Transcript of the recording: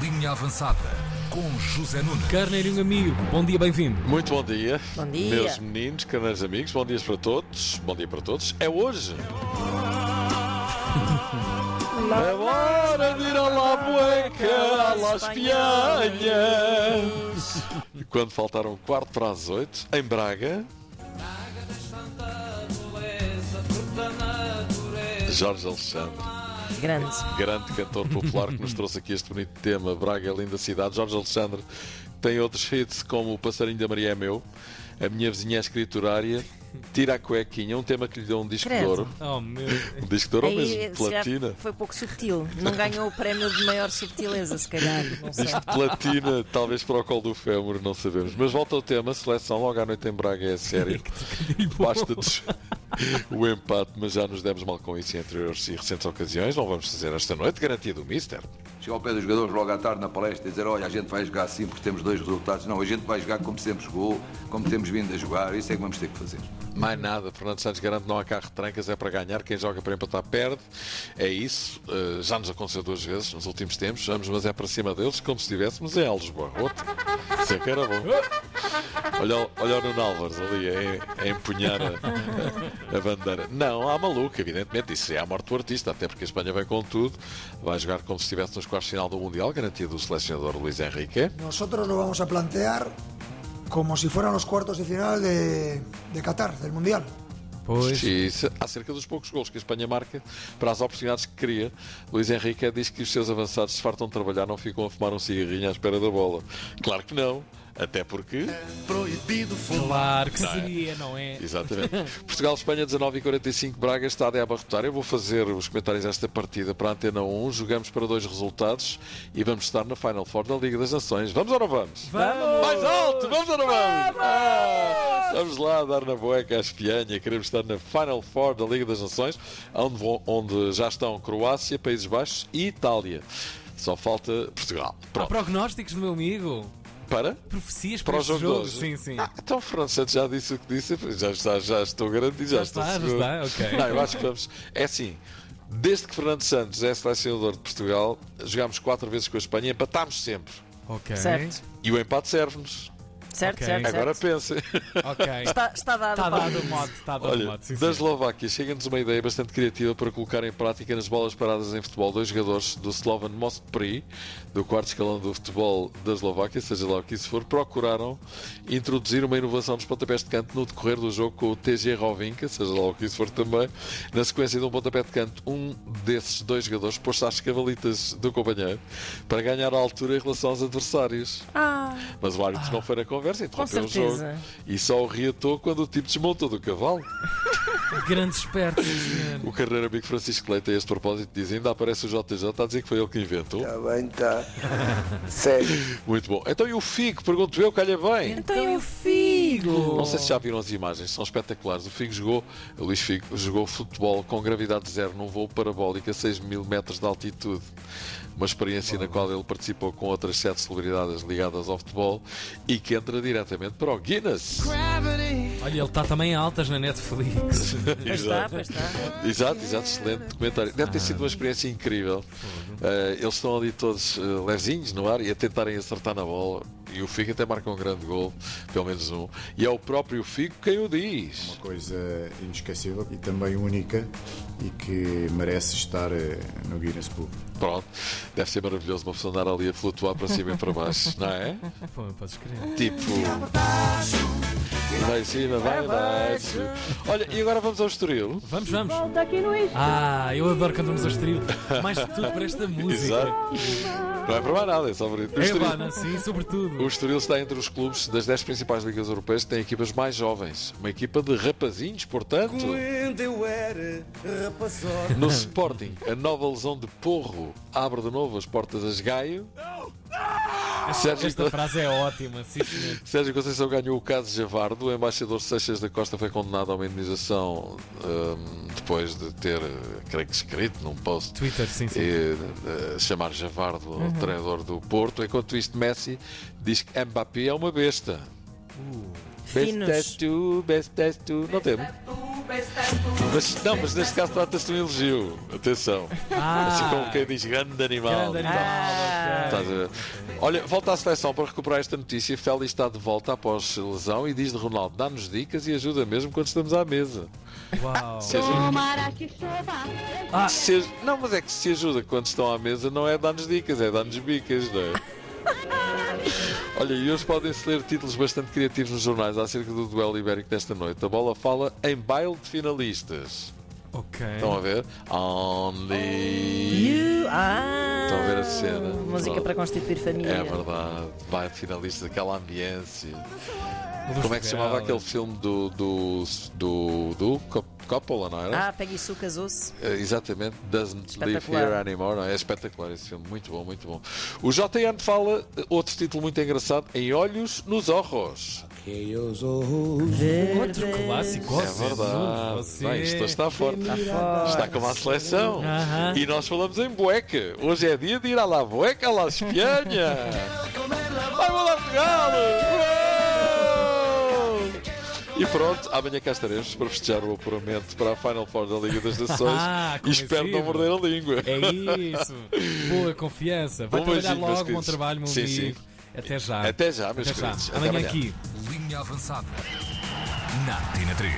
Linha Avançada com José Nunes. Carneirinho amigo, bom dia, bem-vindo. Muito bom dia. Bom dia. Meus meninos, carneiros amigos, bom dia para todos. Bom dia para todos. É hoje. É hora de ir à La Bueca, à Las Pianhas. E quando faltaram um quarto para as oito, em Braga, Jorge Alexandre. Grande. grande cantor popular que nos trouxe aqui este bonito tema. Braga é linda cidade. Jorge Alexandre tem outros hits como O Passarinho da Maria é Meu, A Minha Vizinha é Escriturária, Tira a Cuequinha, um tema que lhe deu um disco de Credo. ouro. Oh meu. Um disco de ouro ou Aí, mesmo platina? foi pouco subtil. Não ganhou o prémio de maior subtileza, se calhar. Não sei. Disco de platina, talvez para o colo do fémur, não sabemos. Mas volta ao tema, seleção logo à noite em Braga é sério. Basta-nos o empate, mas já nos demos mal com isso em anteriores e recentes ocasiões. Não vamos fazer esta noite, garantido o Mister. Chegar ao pé dos jogadores logo à tarde na palestra e dizer: Olha, a gente vai jogar assim porque temos dois resultados. Não, a gente vai jogar como sempre jogou, como temos vindo a jogar. Isso é que vamos ter que fazer. Mais nada, Fernando Santos garante não há carro de trancas, é para ganhar. Quem joga para empatar perde. É isso. Uh, já nos aconteceu duas vezes nos últimos tempos. Vamos, mas é para cima deles, como se estivéssemos em Alves Barrote. Isso é que era bom. Olha, olha o Nuno Álvares ali a, a empunhar a, a- bandeira. Não, há maluco, evidentemente. Isso é a morte do artista, até porque a Espanha vem com tudo. Vai jogar como se estivesse nos quartos de final do Mundial, garantido o selecionador Luís Henrique. Nosotros lo vamos a plantear como si fueran los cuartos de final de, de Qatar, del Mundial. Pois. E se- acerca dos poucos gols que a Espanha marca para as oportunidades que cria, Luís Henrique diz que os seus avançados se fartam de trabalhar, não ficam a fumar um cigarrinho à espera da bola. Claro que não, até porque. Claro que seria, não é? Exatamente. Portugal-Espanha 19 e 45, Braga está a abarrotar. Eu vou fazer os comentários desta partida para a Antena 1. Jogamos para dois resultados e vamos estar na Final Four da Liga das Nações. Vamos ou não vamos? Vamos! Mais alto! Vamos ou não vamos? Ah, vamos lá dar na boeca à espianha. Queremos estar na Final Four da Liga das Nações, onde, vão- onde já estão Croácia, Países Baixos e Itália. Só falta Portugal. Há Pronto. prognósticos do meu amigo. Para? Profecias Para para, o jogo jogo. Sim, sim. Ah, então Fernando Santos já disse o que disse, já, está, já estou garantido, já, Já estou está, já seguro. está, ok. Não, eu acho que vamos. É assim, desde que Fernando Santos é selecionador de Portugal, jogámos quatro vezes com a Espanha e empatámos sempre. Ok. Certo. E o empate serve-nos. Certo, Ok. certo, Agora certo. pensem. Ok. Está, está dado. Está dado o modo, está dado o Olha, modo. Sim, da. Eslováquia chega-nos uma ideia bastante criativa para colocar em prática nas bolas paradas em futebol dois jogadores do Slovan Mospri, do quarto escalão do futebol da Eslováquia, seja lá o que isso for, procuraram introduzir uma inovação dos pontapés de canto no decorrer do jogo com o TG Rovinca, seja lá o que isso for também. Na sequência de um pontapé de canto, um desses dois jogadores pôs-se às cavalitas do companheiro para ganhar a altura em relação aos adversários. Ah, Mas o árbitro não foi na conversa, com interrompeu o jogo certeza. e só o reatou quando o tipo desmontou do cavalo. Grande esperto, senhor. O carreiro amigo Francisco Leite, a este propósito, diz: ainda aparece o JJ a dizer que foi ele que inventou. Está bem, está. Sério. Muito bom. Então e o Figo? Pergunto eu, calha bem. Então e o Figo? Não sei se já viram as imagens, são espetaculares. O Figo jogou, o Luís Figo jogou futebol com gravidade zero num voo parabólico a 6 mil metros de altitude. Uma experiência na qual ele participou com outras sete celebridades ligadas ao futebol e que entra diretamente para o Guinness. Olha, ele está também em altas na Netflix. Pois está. Exato, exato, excelente documentário. Deve ter sido uma experiência incrível. Eh, eles estão ali todos uh, levezinhos no ar e a tentarem acertar na bola. E o Figo até marca um grande gol, pelo menos um. E é o próprio Figo quem o diz. coisa inesquecível e também única e que merece estar eh, no Guinness Book. Pronto, deve ser maravilhoso uma pessoa andar ali a flutuar para cima e para baixo, não é? Pô, podes crer. Tipo. Vai em cima, vai abaixo. Olha, e agora vamos ao Estoril. Vamos, vamos. Ah, eu adoro quando vamos ao Estoril. Mais de tudo para esta música. Exato. Não é para mais nada, é só bonito. O É, Estoril- Ivana, sim, sobretudo. O Estoril está entre os clubes das 10 principais ligas europeias que têm equipas mais jovens. Uma equipa de rapazinhos, portanto. No Sporting, a nova lesão de Porro abre de novo as portas a esgaio. Sérgio, Esta frase é ótima, sim, senhor. Sérgio Conceição ganhou o caso Javardo. O embaixador Seixas da Costa foi condenado a uma indenização hum, depois de ter, creio que escrito num post Twitter, sim, sim. e, eh, chamar Javardo ao treinador do Porto. Enquanto isto, Messi diz que Mbappé é uma besta. Finos. Bestas tu, bestas tu. Não temos. Mas, não, mas neste caso trata-se de um elogio. Atenção. Ah. Assim como quem diz grande animal. Grande animal. Ah. Ver? Olha, volta à seleção para recuperar esta notícia. Félix está de volta após lesão e diz de Ronaldo: dá-nos dicas e ajuda mesmo quando estamos à mesa. Uau. Se ajuda- Tomara que chova. Ah, se não, mas é que se ajuda quando estão à mesa não é dar-nos dicas, é dar-nos bicas, não é? Olha, e hoje podem-se ler títulos bastante criativos nos jornais acerca do duelo ibérico desta noite. A bola fala em baile de finalistas. ok. Estão a ver? Only. You- Ah, Estão a ver a cena? Música para constituir família. É verdade, baile de finalistas, aquela ambiência. Como é que se chamava aquele filme do. do. do. do Cop- Coppola, não era? Ah, Peggy Sue casou-se. Eh, Exatamente, Doesn't Live. Here Anymore. Não, é espetacular esse filme, muito bom, muito bom. O JN fala, outro título muito engraçado, Em Olhos nos Orros. Outro clássico. É verdade. Você... Bem, isto está forte. forte. Está como a seleção. E nós falamos em bueca. Hoje é dia de ir à la bueca, à la espianha. Vai! Uou! E pronto, amanhã cá estaremos para festejar o apuramento para a Final Four da Liga das Nações. Ah, e espero não morder a língua. É isso. Boa confiança. Vai Bom trabalhar beijinho, logo, bom trabalho, meu Sim, amigo. sim. Até já. Até já, meus Até já. queridos. Até Amanhã amanhã. aqui. Linha avançada. Na Tina 3.